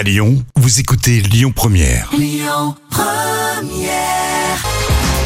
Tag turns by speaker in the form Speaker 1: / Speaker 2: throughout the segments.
Speaker 1: À Lyon, vous écoutez Lyon Première.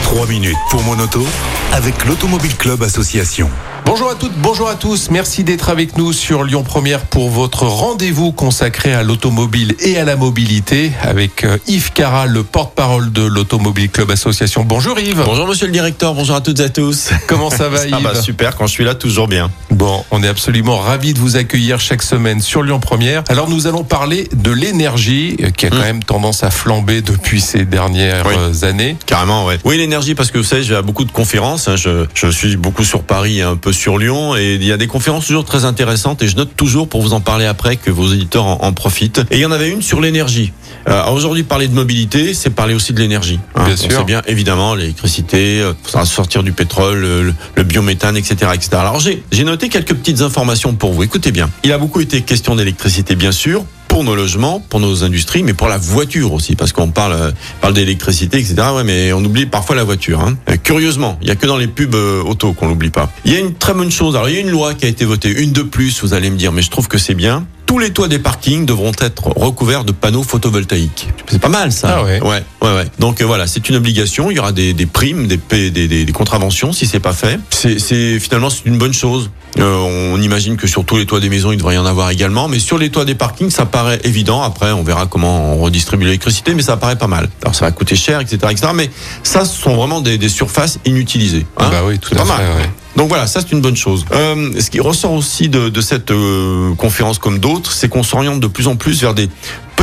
Speaker 1: Trois minutes pour mon auto avec l'Automobile Club Association.
Speaker 2: Bonjour à toutes, bonjour à tous. Merci d'être avec nous sur Lyon Première pour votre rendez-vous consacré à l'automobile et à la mobilité avec euh, Yves Cara, le porte-parole de l'Automobile Club Association. Bonjour Yves.
Speaker 3: Bonjour monsieur le directeur, bonjour à toutes et à tous.
Speaker 2: Comment ça va Yves
Speaker 3: va super, quand je suis là, toujours bien.
Speaker 2: Bon, on est absolument ravis de vous accueillir chaque semaine sur Lyon Première. Alors nous allons parler de l'énergie euh, qui a quand
Speaker 3: Mm.
Speaker 2: même tendance à flamber depuis ces dernières
Speaker 3: Oui.
Speaker 2: euh, années.
Speaker 3: Carrément, ouais. Oui, l'énergie, parce que vous savez, à beaucoup de conférences. hein. Je, je suis beaucoup sur Paris un peu sur Lyon. Et il y a des conférences toujours très intéressantes. Et je note toujours pour vous en parler après que vos éditeurs en, en profitent. Et il y en avait une sur l'énergie. Euh, Aujourd'hui, parler de mobilité, c'est parler aussi de l'énergie. hein.
Speaker 2: Bien
Speaker 3: On
Speaker 2: sûr.
Speaker 3: sait bien, évidemment, l'électricité, euh, ça sortir du pétrole, le, le biométhane, etc., etc. Alors j'ai noté quelques petites informations pour vous. Écoutez bien. Il a beaucoup été question d'électricité, bien sûr pour nos logements, pour nos industries, mais pour la voiture aussi, parce qu'on parle, euh, parle d'électricité, etc. Ouais, mais on oublie parfois la voiture. Hein. Euh, curieusement, il y a que dans les pubs euh, auto qu'on l'oublie pas. Il y a une très bonne chose. Alors il y a une loi qui a été votée, une de plus, vous allez me dire, mais je trouve que c'est bien. Tous les toits des parkings devront être recouverts de panneaux photovoltaïques. C'est pas mal ça.
Speaker 2: Ah ouais.
Speaker 3: Ouais, ouais, ouais. Donc euh, voilà, c'est une obligation. Il y aura des, des primes, des, des, des, contraventions si c'est pas fait. C'est, finalement c'est une bonne chose. Euh, on imagine que sur tous les toits des maisons, il devrait y en avoir également, mais sur les toits des parkings, ça paraît évident. Après, on verra comment on redistribue l'électricité, mais ça paraît pas mal. Alors ça va coûter cher, etc., etc. Mais ça, ce sont vraiment des, surfaces inutilisées. hein.
Speaker 2: Bah oui, tout à
Speaker 3: pas
Speaker 2: fait.
Speaker 3: mal.
Speaker 2: ouais.
Speaker 3: Donc voilà, ça c'est une bonne chose. Euh, ce qui ressort aussi de, cette euh, conférence comme d'autres, c'est qu'on s'oriente de plus en plus vers des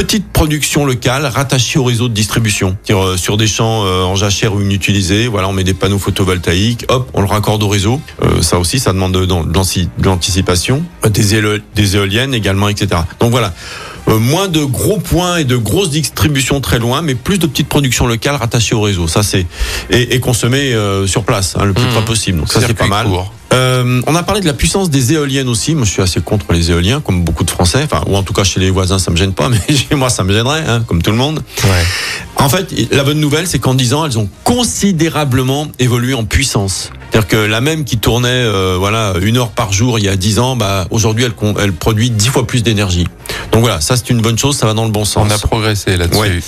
Speaker 3: petites productions locales rattachées au réseau de distribution. Euh, sur des champs euh, en jachère ou inutilisés, voilà, on met des panneaux photovoltaïques, hop, on le raccorde au réseau. Euh, ça aussi, ça demande de, de, de l'anticipation. Euh, Des, éoliennes également, etc. Donc voilà. Euh, moins de gros points et de grosses distributions très loin, mais plus de petites productions locales rattachées au réseau. Ça c'est et, et consommées euh, sur place, hein, le plus
Speaker 2: Mmh.
Speaker 3: près possible. Donc ça c'est pas mal.
Speaker 2: court.
Speaker 3: Euh, on a parlé de la puissance des éoliennes aussi. Moi, je suis assez contre les éoliens, comme beaucoup de Français. Enfin, ou en tout cas chez les voisins, ça me gêne pas, mais chez moi, ça me gênerait, hein, comme tout le monde.
Speaker 2: Ouais.
Speaker 3: En fait, la bonne nouvelle, c'est qu'en 10 ans, elles ont considérablement évolué en puissance. C'est-à-dire que la même qui tournait, euh, voilà, une heure par jour il y a 10 ans, bah aujourd'hui, elle, elle produit 10 fois plus d'énergie. Donc voilà, ça c'est une bonne chose, ça va dans le bon sens.
Speaker 2: On a progressé là-dessus.
Speaker 3: Ouais.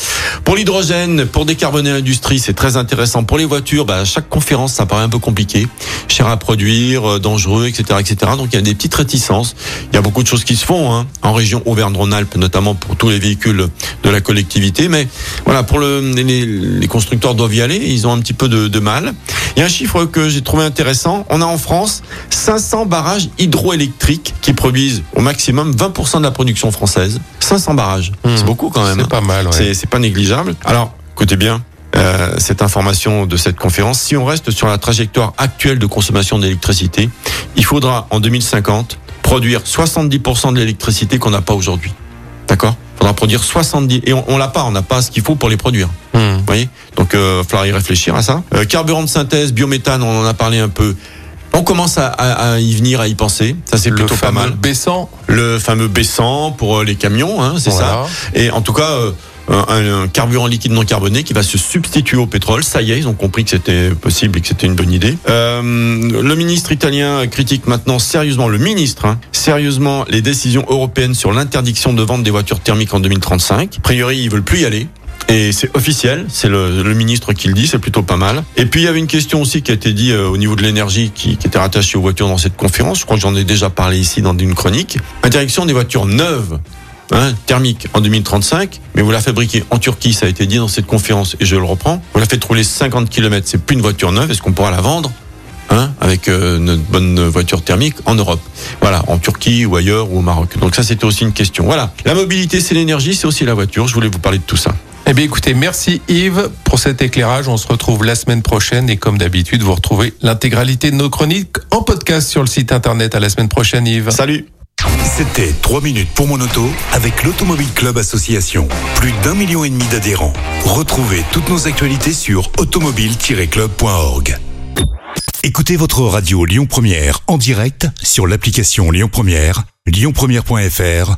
Speaker 3: Pour l'hydrogène, pour décarboner l'industrie, c'est très intéressant. Pour les voitures, bah, à chaque conférence, ça paraît un peu compliqué, cher à produire, euh, dangereux, etc., etc. Donc il y a des petites réticences. Il y a beaucoup de choses qui se font hein, en région Auvergne-Rhône-Alpes, notamment pour tous les véhicules de la collectivité. Mais voilà, pour le, les, les constructeurs doivent y aller. Ils ont un petit peu de, de mal. Il y a un chiffre que j'ai trouvé intéressant. On a en France 500 barrages hydroélectriques qui produisent au maximum 20% de la production française. 500 barrages,
Speaker 2: Mmh.
Speaker 3: c'est beaucoup quand même.
Speaker 2: C'est
Speaker 3: hein.
Speaker 2: pas mal. ouais.
Speaker 3: C'est c'est pas négligeable. Alors, écoutez bien. euh, cette information de cette conférence, si on reste sur la trajectoire actuelle de consommation d'électricité, il faudra en 2050 produire 70% de l'électricité qu'on n'a pas aujourd'hui. D'accord? Il faudra produire 70 et on, on l'a pas, on n'a pas ce qu'il faut pour les produire.
Speaker 2: Mmh.
Speaker 3: Vous voyez? Donc, euh, il faudra y réfléchir à ça. Euh, carburant de synthèse, biométhane, on en a parlé un peu. On commence à, à- à y venir, à y penser. Ça, c'est
Speaker 2: Le
Speaker 3: plutôt pas
Speaker 2: fameux
Speaker 3: mal.
Speaker 2: baissant.
Speaker 3: Le fameux baissant pour euh, les camions, hein, c'est ça. Et en tout cas, euh, un, un carburant liquide non carboné qui va se substituer au pétrole. Ça y est, ils ont compris que c'était possible et que c'était une bonne idée. Euh, le ministre italien critique maintenant sérieusement, le ministre, hein, sérieusement les décisions européennes sur l'interdiction de vente des voitures thermiques en 2035. A priori, ils veulent plus y aller. Et c'est officiel, c'est le, ministre qui le dit, c'est plutôt pas mal. Et puis il y avait une question aussi qui a été dit euh, au niveau de l'énergie qui, était rattachée aux voitures dans cette conférence. Je crois que j'en ai déjà parlé ici dans une chronique. Interdiction des voitures neuves hein, thermique en 2035, mais vous la fabriquez en Turquie, ça a été dit dans cette conférence, et je le reprends. Vous la faites rouler 50 km, c'est plus une voiture neuve, est-ce qu'on pourra la vendre hein, avec euh, notre bonne voiture thermique en Europe? Voilà, en Turquie ou ailleurs ou au Maroc. Donc ça, c'était aussi une question. Voilà, la mobilité, c'est l'énergie, c'est aussi la voiture. Je voulais vous parler de tout ça.
Speaker 2: Eh bien, écoutez, merci Yves pour cet éclairage. On se retrouve la semaine prochaine et comme d'habitude, vous retrouvez l'intégralité de nos chroniques en podcast sur le site internet. À la semaine prochaine, Yves.
Speaker 3: Salut
Speaker 1: C'était 3 minutes pour mon auto avec l'Automobile Club Association. Plus d'un million et demi d'adhérents. Retrouvez toutes nos actualités sur automobile-club.org. Écoutez votre radio Lyon Première en direct sur l'application Lyon Première, lyonpremière.fr